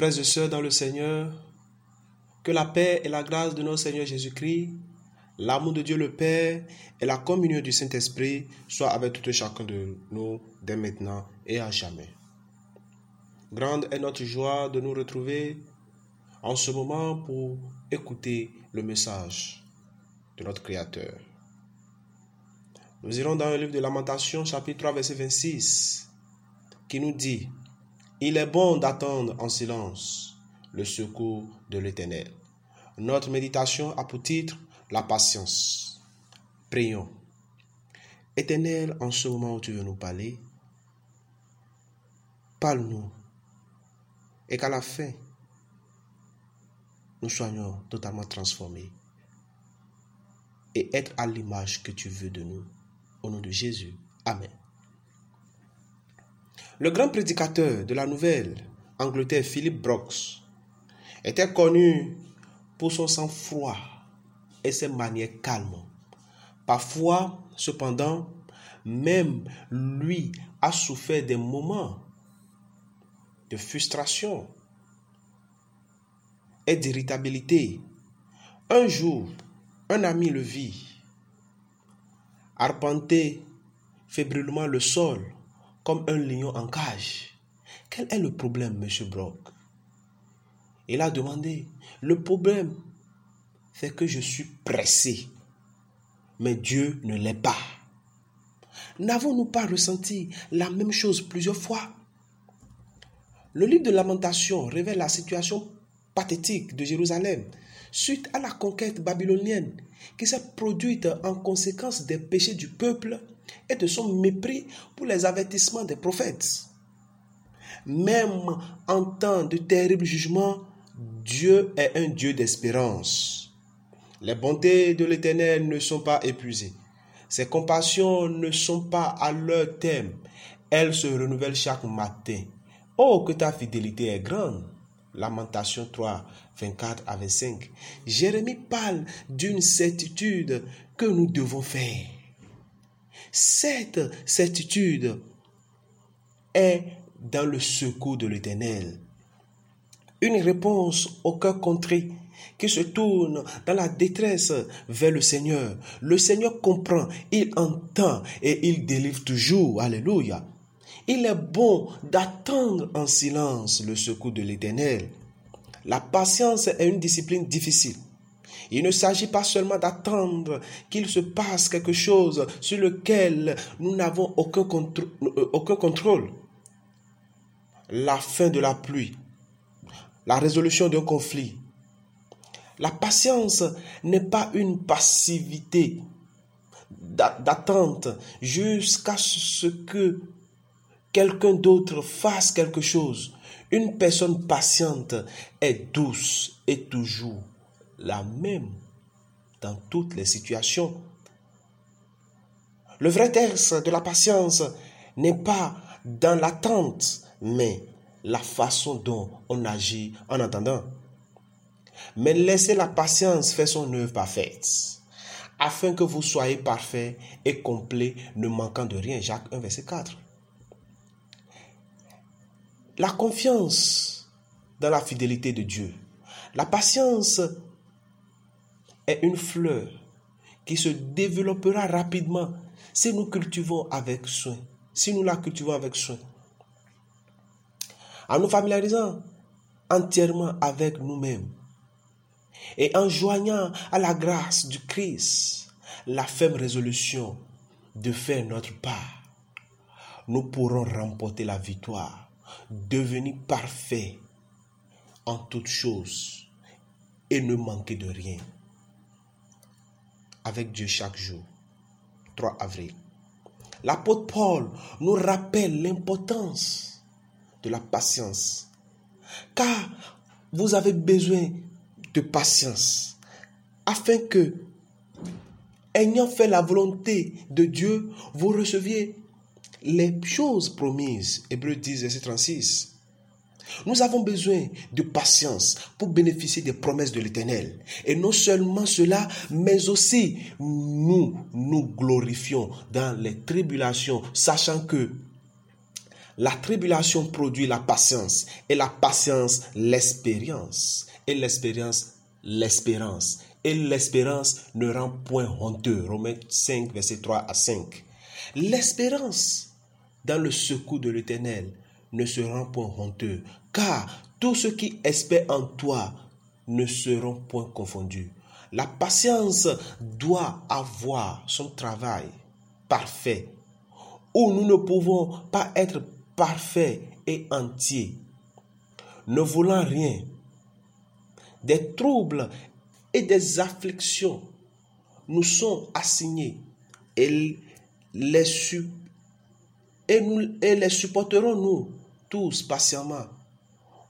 Frères et sœurs dans le Seigneur, que la paix et la grâce de notre Seigneur Jésus-Christ, l'amour de Dieu le Père et la communion du Saint-Esprit soient avec tout et chacun de nous dès maintenant et à jamais. Grande est notre joie de nous retrouver en ce moment pour écouter le message de notre Créateur. Nous irons dans le livre de Lamentation, chapitre 3, verset 26, qui nous dit il est bon d'attendre en silence le secours de l'Éternel. Notre méditation a pour titre la patience. Prions. Éternel, en ce moment où tu veux nous parler, parle-nous et qu'à la fin, nous soyons totalement transformés et être à l'image que tu veux de nous. Au nom de Jésus. Amen. Le grand prédicateur de la Nouvelle-Angleterre, Philip Brooks, était connu pour son sang-froid et ses manières calmes. Parfois, cependant, même lui a souffert des moments de frustration et d'irritabilité. Un jour, un ami le vit arpenter fébrilement le sol comme un lion en cage. Quel est le problème, monsieur Brock? Il a demandé. Le problème, c'est que je suis pressé. Mais Dieu ne l'est pas. N'avons-nous pas ressenti la même chose plusieurs fois? Le livre de Lamentation révèle la situation pathétique de Jérusalem suite à la conquête babylonienne qui s'est produite en conséquence des péchés du peuple et de son mépris pour les avertissements des prophètes. Même en temps de terribles jugements, Dieu est un Dieu d'espérance. Les bontés de l'Éternel ne sont pas épuisées. Ses compassions ne sont pas à leur thème. Elles se renouvellent chaque matin. Oh, que ta fidélité est grande. Lamentation 3, 24 à 25. Jérémie parle d'une certitude que nous devons faire. Cette certitude est dans le secours de l'Éternel. Une réponse au cœur contré qui se tourne dans la détresse vers le Seigneur. Le Seigneur comprend, il entend et il délivre toujours. Alléluia. Il est bon d'attendre en silence le secours de l'Éternel. La patience est une discipline difficile. Il ne s'agit pas seulement d'attendre qu'il se passe quelque chose sur lequel nous n'avons aucun, euh, aucun contrôle. La fin de la pluie, la résolution d'un conflit. La patience n'est pas une passivité d'attente jusqu'à ce que quelqu'un d'autre fasse quelque chose. Une personne patiente est douce et toujours la même dans toutes les situations. Le vrai test de la patience n'est pas dans l'attente, mais la façon dont on agit en attendant. Mais laissez la patience faire son œuvre parfaite, afin que vous soyez parfait et complet, ne manquant de rien. Jacques 1, verset 4. La confiance dans la fidélité de Dieu. La patience est une fleur qui se développera rapidement si nous cultivons avec soin. Si nous la cultivons avec soin. En nous familiarisant entièrement avec nous-mêmes et en joignant à la grâce du Christ la ferme résolution de faire notre part, nous pourrons remporter la victoire, devenir parfaits en toutes choses et ne manquer de rien avec Dieu chaque jour. 3 avril. L'apôtre Paul nous rappelle l'importance de la patience. Car vous avez besoin de patience afin que, ayant fait la volonté de Dieu, vous receviez les choses promises. Hébreu 10, verset 36. Nous avons besoin de patience pour bénéficier des promesses de l'Éternel. Et non seulement cela, mais aussi nous nous glorifions dans les tribulations, sachant que La tribulation produit la patience et la patience l'espérance et l'espérance l'espérance et l'espérance ne rend point honteux. Romains 5 verset 3 à 5. L'espérance dans le secours de l'Éternel ne se rend point honteux car tous ceux qui espèrent en toi ne seront point confondus. La patience doit avoir son travail parfait où nous ne pouvons pas être parfaits et entiers, ne voulant rien. Des troubles et des afflictions nous sont assignés et les, et les supporterons nous tous patiemment.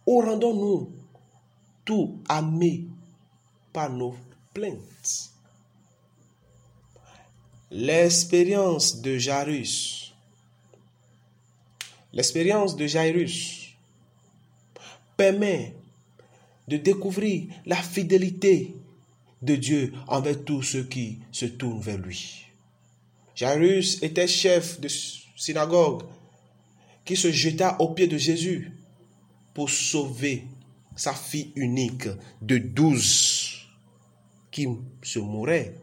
Ou rendons-nous tout amés par nos plaintes. L'expérience de Jarus L'expérience de Jairus permet de découvrir la fidélité de Dieu envers tous ceux qui se tournent vers lui. Jairus était chef de synagogue qui se jeta aux pieds de Jésus pour sauver sa fille unique de douze qui se mourait.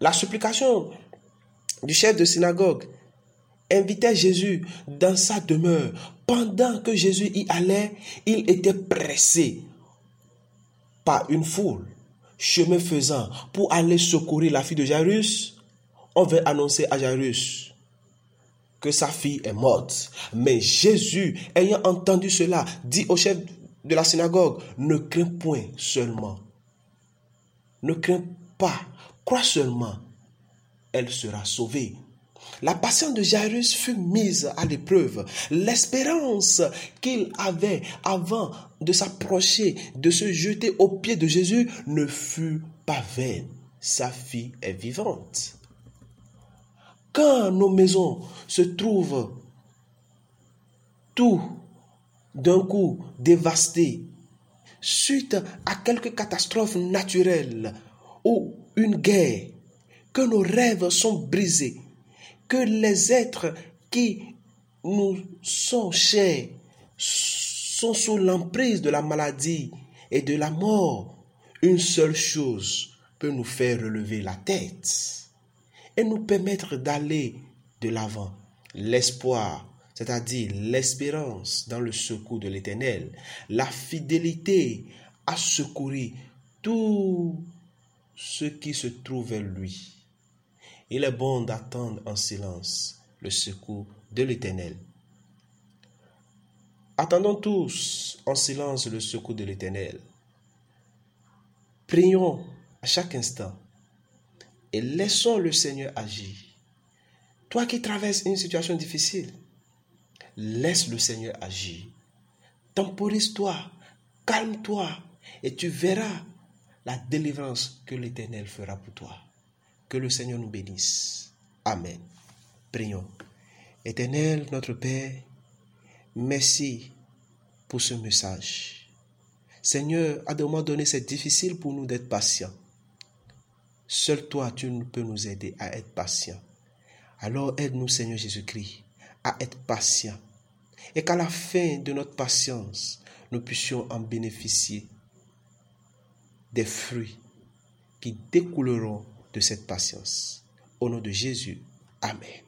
La supplication du chef de synagogue invitait Jésus dans sa demeure. Pendant que Jésus y allait, il était pressé par une foule. Chemin faisant, pour aller secourir la fille de Jairus, on veut annoncer à Jairus que sa fille est morte. Mais Jésus, ayant entendu cela, dit au chef de la synagogue, ne crains point seulement. Ne crains pas, crois seulement, elle sera sauvée. La patience de Jairus fut mise à l'épreuve. L'espérance qu'il avait avant de s'approcher, de se jeter aux pieds de Jésus, ne fut pas vaine. Sa fille est vivante. Quand nos maisons se trouvent tout d'un coup dévastées, suite à quelque catastrophe naturelle ou une guerre, que nos rêves sont brisés, que les êtres qui nous sont chers sont sous l'emprise de la maladie et de la mort, une seule chose peut nous faire relever la tête et nous permettre d'aller de l'avant. L'espoir, c'est-à-dire l'espérance dans le secours de l'Éternel, la fidélité à secourir tous ceux qui se trouvent vers lui. Il est bon d'attendre en silence le secours de l'Éternel. Attendons tous en silence le secours de l'Éternel. Prions à chaque instant et laissons le Seigneur agir. Toi qui traverses une situation difficile, laisse le Seigneur agir. Temporise-toi, calme-toi et tu verras la délivrance que l'Éternel fera pour toi. Que le Seigneur nous bénisse. Amen. Prions. Éternel, notre Père, merci pour ce message. Seigneur, à des moments donnés, c'est difficile pour nous d'être patients. Seul toi, tu peux nous aider à être patients. Alors aide-nous, Seigneur Jésus-Christ, à être patients. Et qu'à la fin de notre patience, nous puissions en bénéficier des fruits qui découleront de cette patience. Au nom de Jésus, Amen.